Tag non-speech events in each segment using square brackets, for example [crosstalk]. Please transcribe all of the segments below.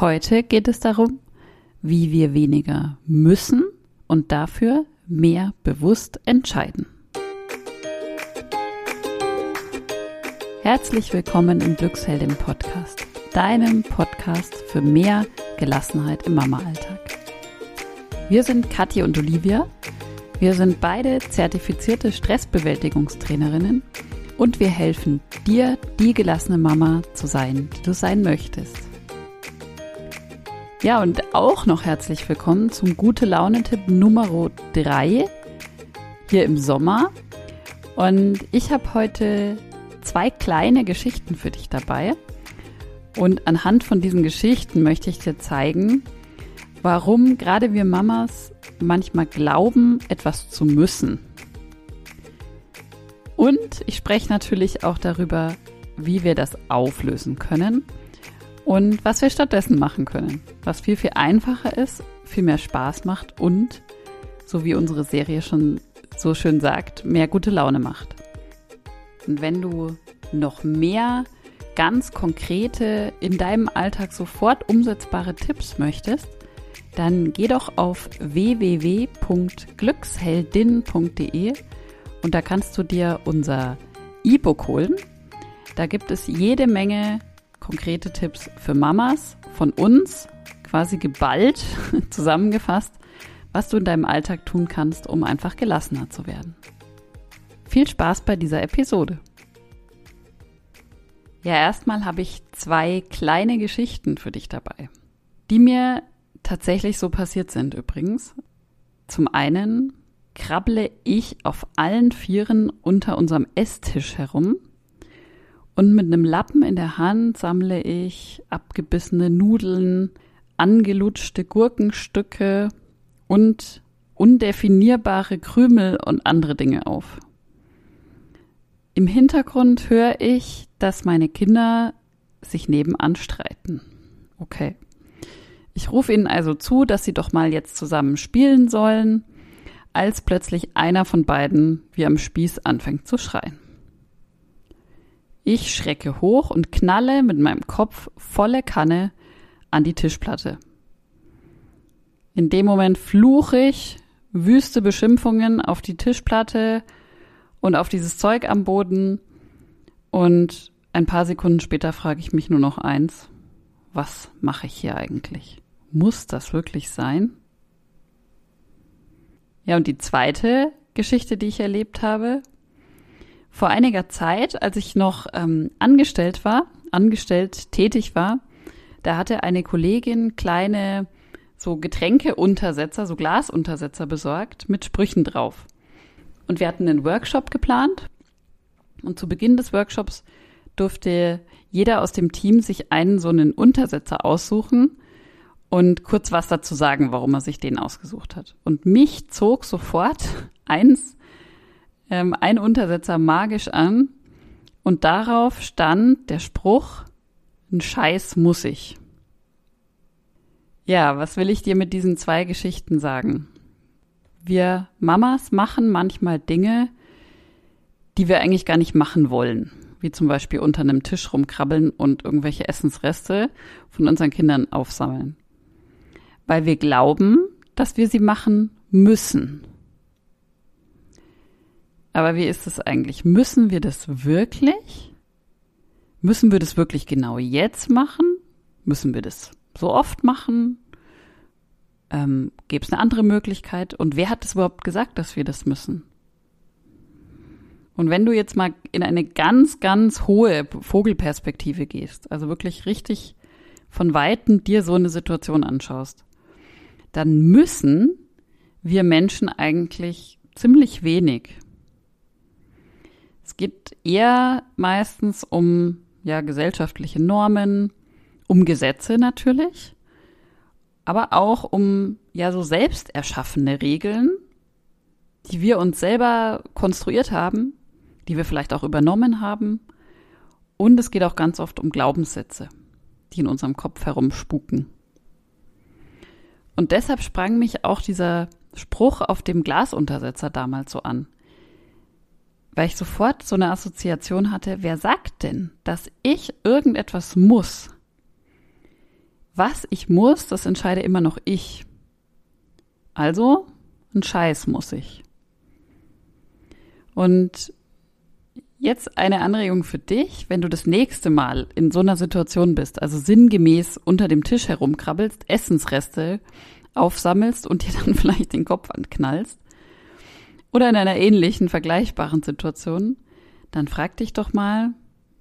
Heute geht es darum, wie wir weniger müssen und dafür mehr bewusst entscheiden. Herzlich willkommen im Glücksheldin Podcast, deinem Podcast für mehr Gelassenheit im Mama-Alltag. Wir sind Kathi und Olivia. Wir sind beide zertifizierte Stressbewältigungstrainerinnen und wir helfen dir, die gelassene Mama zu sein, die du sein möchtest. Ja, und auch noch herzlich willkommen zum Gute Laune-Tipp Nummer 3 hier im Sommer. Und ich habe heute zwei kleine Geschichten für dich dabei. Und anhand von diesen Geschichten möchte ich dir zeigen, warum gerade wir Mamas manchmal glauben, etwas zu müssen. Und ich spreche natürlich auch darüber, wie wir das auflösen können und was wir stattdessen machen können. Was viel, viel einfacher ist, viel mehr Spaß macht und, so wie unsere Serie schon so schön sagt, mehr gute Laune macht. Und wenn du noch mehr ganz konkrete, in deinem Alltag sofort umsetzbare Tipps möchtest, dann geh doch auf www.glücksheldin.de und da kannst du dir unser E-Book holen. Da gibt es jede Menge konkrete Tipps für Mamas von uns, quasi geballt [laughs] zusammengefasst, was du in deinem Alltag tun kannst, um einfach gelassener zu werden. Viel Spaß bei dieser Episode. Ja, erstmal habe ich zwei kleine Geschichten für dich dabei, die mir tatsächlich so passiert sind übrigens. Zum einen krabble ich auf allen Vieren unter unserem Esstisch herum und mit einem Lappen in der Hand sammle ich abgebissene Nudeln, angelutschte Gurkenstücke und undefinierbare Krümel und andere Dinge auf. Im Hintergrund höre ich, dass meine Kinder sich nebenan streiten. Okay. Ich rufe ihnen also zu, dass sie doch mal jetzt zusammen spielen sollen, als plötzlich einer von beiden wie am Spieß anfängt zu schreien. Ich schrecke hoch und knalle mit meinem Kopf volle Kanne an die Tischplatte. In dem Moment fluche ich wüste Beschimpfungen auf die Tischplatte und auf dieses Zeug am Boden und ein paar Sekunden später frage ich mich nur noch eins. Was mache ich hier eigentlich? Muss das wirklich sein? Ja, und die zweite Geschichte, die ich erlebt habe, vor einiger Zeit, als ich noch ähm, angestellt war, angestellt tätig war, da hatte eine Kollegin kleine so Getränkeuntersetzer, so Glasuntersetzer besorgt mit Sprüchen drauf. Und wir hatten einen Workshop geplant. Und zu Beginn des Workshops durfte jeder aus dem Team sich einen so einen Untersetzer aussuchen und kurz was dazu sagen, warum er sich den ausgesucht hat. Und mich zog sofort [laughs] eins ähm, ein Untersetzer magisch an und darauf stand der Spruch, ein Scheiß muss ich. Ja, was will ich dir mit diesen zwei Geschichten sagen? Wir Mamas machen manchmal Dinge, die wir eigentlich gar nicht machen wollen. Wie zum Beispiel unter einem Tisch rumkrabbeln und irgendwelche Essensreste von unseren Kindern aufsammeln. Weil wir glauben, dass wir sie machen müssen. Aber wie ist es eigentlich? Müssen wir das wirklich? Müssen wir das wirklich genau jetzt machen? Müssen wir das so oft machen? Ähm, Gäbe es eine andere Möglichkeit? Und wer hat es überhaupt gesagt, dass wir das müssen? Und wenn du jetzt mal in eine ganz, ganz hohe Vogelperspektive gehst, also wirklich richtig von Weitem dir so eine Situation anschaust, dann müssen wir Menschen eigentlich ziemlich wenig. Es geht eher meistens um ja gesellschaftliche Normen, um Gesetze natürlich, aber auch um ja so selbst erschaffene Regeln, die wir uns selber konstruiert haben, die wir vielleicht auch übernommen haben. Und es geht auch ganz oft um Glaubenssätze, die in unserem Kopf herumspuken. Und deshalb sprang mich auch dieser Spruch auf dem Glasuntersetzer damals so an weil ich sofort so eine Assoziation hatte, wer sagt denn, dass ich irgendetwas muss? Was ich muss, das entscheide immer noch ich. Also, ein Scheiß muss ich. Und jetzt eine Anregung für dich, wenn du das nächste Mal in so einer Situation bist, also sinngemäß unter dem Tisch herumkrabbelst, Essensreste aufsammelst und dir dann [laughs] vielleicht den Kopf anknallst, oder in einer ähnlichen, vergleichbaren Situation, dann frag dich doch mal,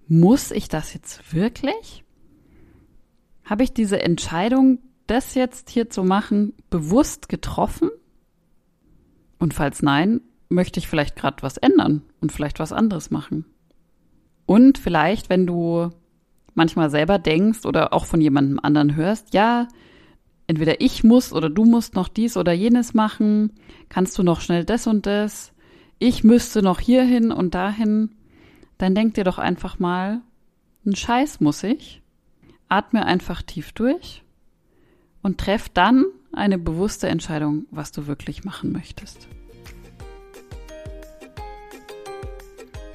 muss ich das jetzt wirklich? Habe ich diese Entscheidung, das jetzt hier zu machen, bewusst getroffen? Und falls nein, möchte ich vielleicht gerade was ändern und vielleicht was anderes machen. Und vielleicht, wenn du manchmal selber denkst oder auch von jemandem anderen hörst, ja, entweder ich muss oder du musst noch dies oder jenes machen, kannst du noch schnell das und das, ich müsste noch hierhin und dahin, dann denk dir doch einfach mal, ein Scheiß muss ich, atme einfach tief durch und treff dann eine bewusste Entscheidung, was du wirklich machen möchtest.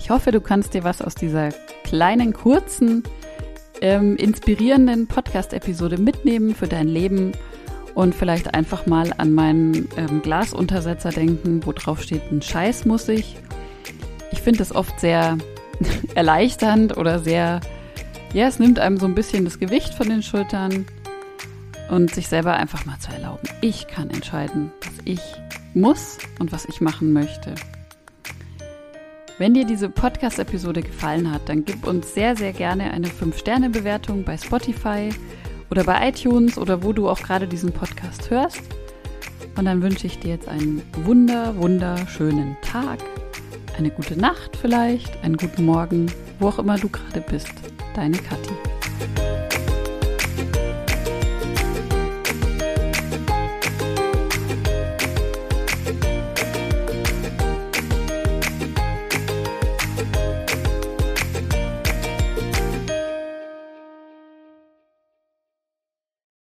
Ich hoffe, du kannst dir was aus dieser kleinen, kurzen, ähm, inspirierenden Podcast-Episode mitnehmen für dein Leben und vielleicht einfach mal an meinen ähm, Glasuntersetzer denken, wo drauf steht, ein Scheiß muss ich. Ich finde das oft sehr [laughs] erleichternd oder sehr, ja, es nimmt einem so ein bisschen das Gewicht von den Schultern und sich selber einfach mal zu erlauben. Ich kann entscheiden, was ich muss und was ich machen möchte. Wenn dir diese Podcast-Episode gefallen hat, dann gib uns sehr, sehr gerne eine 5-Sterne-Bewertung bei Spotify oder bei iTunes oder wo du auch gerade diesen Podcast hörst. Und dann wünsche ich dir jetzt einen wunder, wunderschönen Tag, eine gute Nacht vielleicht, einen guten Morgen, wo auch immer du gerade bist. Deine Kathi.